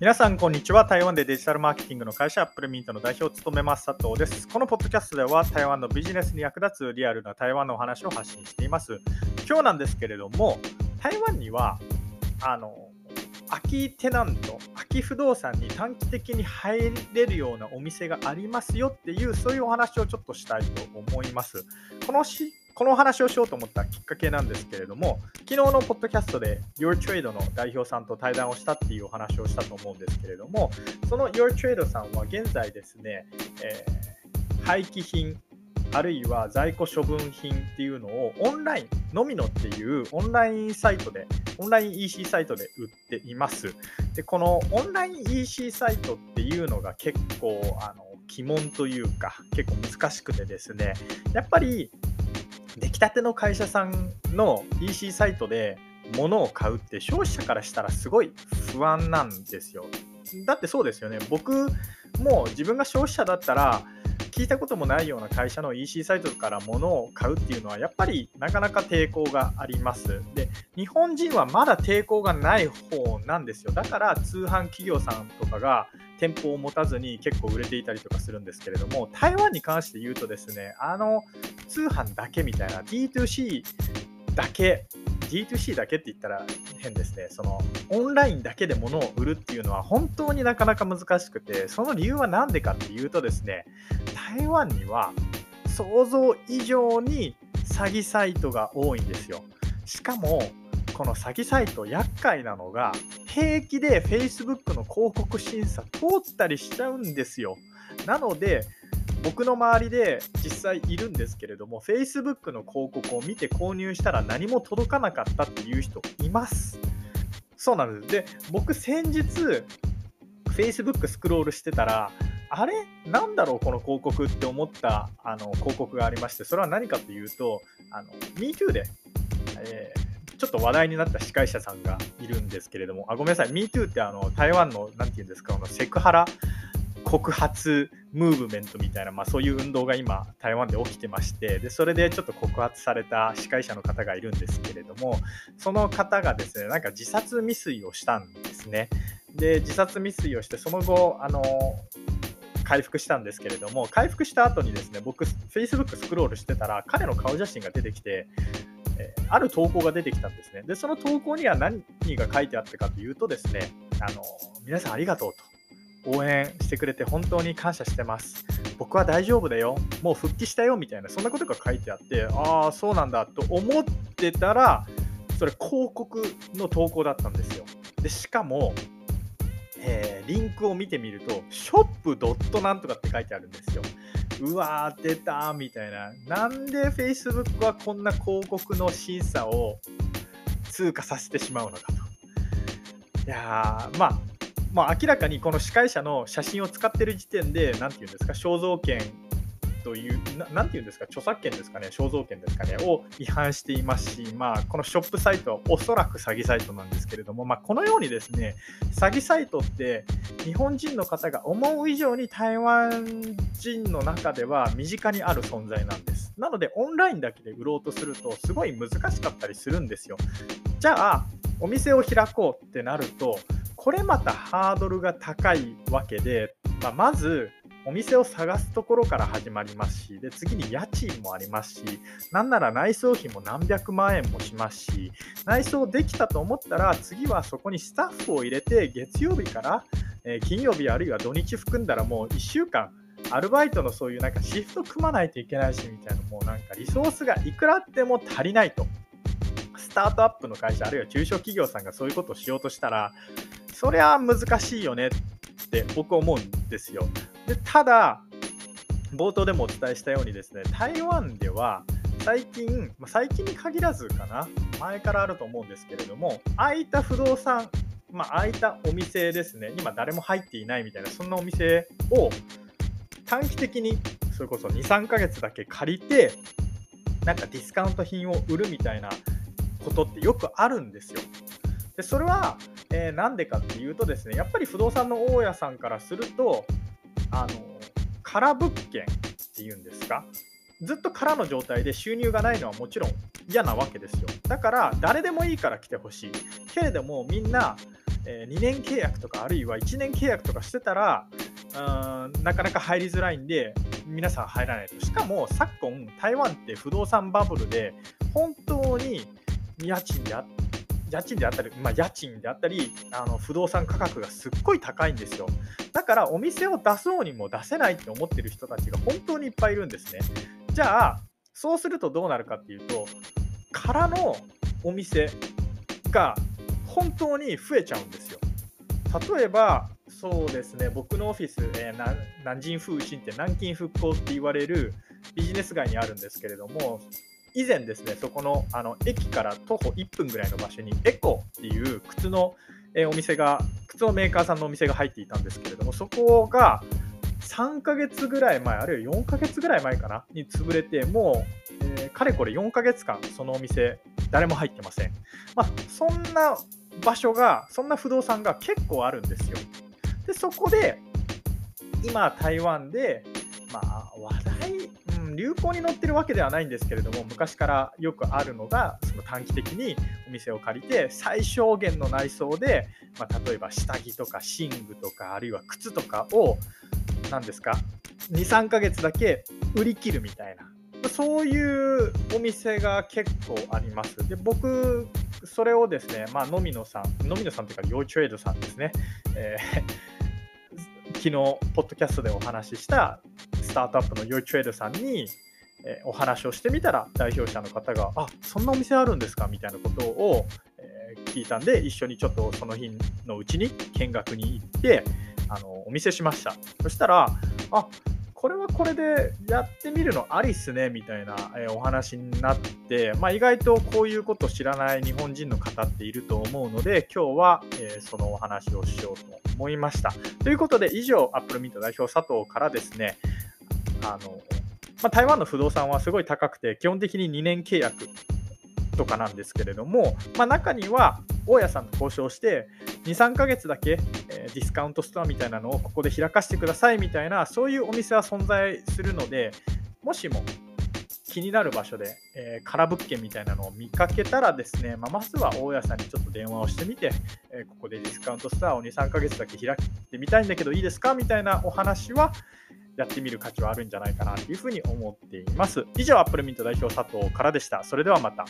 皆さん、こんにちは。台湾でデジタルマーケティングの会社、アップルミントの代表を務めます、佐藤です。このポッドキャストでは、台湾のビジネスに役立つリアルな台湾のお話を発信しています。今日なんですけれども、台湾には、あの、空きテナント、空き不動産に短期的に入れるようなお店がありますよっていう、そういうお話をちょっとしたいと思います。このこのお話をしようと思ったきっかけなんですけれども、昨日のポッドキャストで Your Trade の代表さんと対談をしたっていうお話をしたと思うんですけれども、その Your Trade さんは現在ですね、えー、廃棄品、あるいは在庫処分品っていうのをオンラインのみのっていうオンラインサイトで、オンライン EC サイトで売っています。で、このオンライン EC サイトっていうのが結構、あの、鬼門というか、結構難しくてですね、やっぱり出来たての会社さんの EC サイトで物を買うって消費者からしたらすごい不安なんですよ。だってそうですよね。僕も自分が消費者だったら聞いたこともないような会社の EC サイトから物を買うっていうのはやっぱりなかなか抵抗があります。で、日本人はまだ抵抗がない方なんですよ。だから通販企業さんとかが店舗を持たずに結構売れていたりとかするんですけれども、台湾に関して言うとですね、あの通販だけみたいな D2C だけ D2C だけって言ったら変ですね。そのオンラインだけで物を売るっていうのは本当になかなか難しくて、その理由は何でかっていうとですね、台湾には想像以上に詐欺サイトが多いんですよ。しかも、この詐欺サイト厄介なのが平気で Facebook の広告審査通ったりしちゃうんですよ。なので僕の周りで実際いるんですけれども Facebook の広告を見て購入したら何も届かなかったっていう人います。そうなんです。で、僕先日 Facebook スクロールしてたらあれ？なんだろうこの広告って思ったあの広告がありまして、それは何かというと、MeToo で、えー、ちょっと話題になった司会者さんがいるんですけれども、あごめんなさい、MeToo ってあの台湾の、なんて言うんですか、このセクハラ告発ムーブメントみたいな、まあ、そういう運動が今台湾で起きてましてでそれでちょっと告発された司会者の方がいるんですけれどもその方がですねなんか自殺未遂をしたんですねで自殺未遂をしてその後あの回復したんですけれども回復した後にですね僕 Facebook スクロールしてたら彼の顔写真が出てきてある投稿が出てきたんですね。で、その投稿には何が書いてあったかというとですね、あの、皆さんありがとうと。応援してくれて本当に感謝してます。僕は大丈夫だよ。もう復帰したよみたいな、そんなことが書いてあって、ああ、そうなんだと思ってたら、それ広告の投稿だったんですよ。で、しかも、えー、リンクを見てみると、ショップドットなんとかって書いてあるんですよ。うわー、出たみたいな。なんで Facebook はこんな広告の審査を通過させてしまうのかと。いやー、まあ、まあ、明らかにこの司会者の写真を使ってる時点で、なんていうんですか、肖像権という、なんていうんですか、著作権ですかね、肖像権ですかね、を違反していますし、まあ、このショップサイトはおそらく詐欺サイトなんですけれども、まあ、このようにですね、詐欺サイトって日本人の方が思う以上に台湾人の中では身近にある存在なんです。なので、オンラインだけで売ろうとすると、すごい難しかったりするんですよ。じゃあ、お店を開こうってなると、これまたハードルが高いわけで、まあ、まずお店を探すところから始まりますし、で次に家賃もありますし、なんなら内装費も何百万円もしますし、内装できたと思ったら、次はそこにスタッフを入れて、月曜日から、え金曜日あるいは土日含んだらもう1週間、アルバイトのそういうなんかシフト組まないといけないしみたいな、もうなんかリソースがいくらあっても足りないと。スタートアップの会社、あるいは中小企業さんがそういうことをしようとしたら、そりゃ難しいよねって僕思うんですよ。でただ、冒頭でもお伝えしたようにですね、台湾では最近、最近に限らずかな、前からあると思うんですけれども、空いた不動産、まあ、空いたお店ですね、今誰も入っていないみたいな、そんなお店を短期的に、それこそ2、3ヶ月だけ借りて、なんかディスカウント品を売るみたいなことってよくあるんですよ。でそれは、えー、なんでかっていうとですねやっぱり不動産の大家さんからするとあの空物件っていうんですか？ずっと空の状態で収入がないのはもちろん嫌なわけですよ。だから誰でもいいから来てほしい。けれどもみんなえー、2年契約とかあるいは1年契約とかしてたらうんなかなか入りづらいんで皆さん入らないと。しかも昨今台湾って不動産バブルで本当に家賃であ家賃であったり、まあ、家賃であったりあの不動産価格がすっごい高いんですよ。だからお店を出そうにも出せないって思ってる人たちが本当にいっぱいいるんですね。じゃあそうするとどうなるかっていうと空のお店が本当に増えちゃうんですよ。例えばそうですね僕のオフィス、えー、南京風神って南京復興って言われるビジネス街にあるんですけれども以前ですねそこのあの駅から徒歩1分ぐらいの場所にエコっていう靴の、え、お店が靴のメーカーさんのお店が入っていたんですけれどもそこが3ヶ月ぐらい前あるいは4ヶ月ぐらい前かなに潰れてもう、えー、かれこれ4ヶ月間そのお店誰も入ってません、まあ、そんな場所がそんな不動産が結構あるんですよ。でそこで今台湾でまあ話題、流行に乗ってるわけではないんですけれども昔からよくあるのがその短期的にお店を借りて最小限の内装で、まあ、例えば下着とか寝具とかあるいは靴とかを何ですか23ヶ月だけ売り切るみたいなそういうお店が結構あります。で僕それをですね、まあ、ノミノさん、ノミノさんというか、ヨーチュエイドさんですね、えー、昨日、ポッドキャストでお話ししたスタートアップのヨーチュエイドさんに、え、お話をしてみたら、代表者の方が、あそんなお店あるんですかみたいなことを、え、聞いたんで、一緒にちょっとその日のうちに見学に行って、あのお見せしました。そしたら、あこれはこれでやってみるのありっすねみたいな、えお話になって、まあ、意外とこういうこと知らない日本人の方っていると思うので今日は、えそのお話をしようと思いました。ということで以上アップルミント代表佐藤からですねあの、まあ、台湾の不動産はすごい高くて基本的に2年契約とかなんですけれども、まあ、中には大家さんと交渉して23ヶ月だけ、え、ディスカウントストアみたいなのをここで開かせてくださいみたいなそういうお店は存在するのでもしも気になる場所で、えー、空物件みたいなのを見かけたらですね、まあ、まずは大家さんにちょっと電話をしてみて、えー、ここでディスカウントストアを2、3ヶ月だけ開いてみたいんだけどいいですかみたいなお話はやってみる価値はあるんじゃないかなというふうに思っています。以上、アップルミント代表佐藤からでした。それではまた。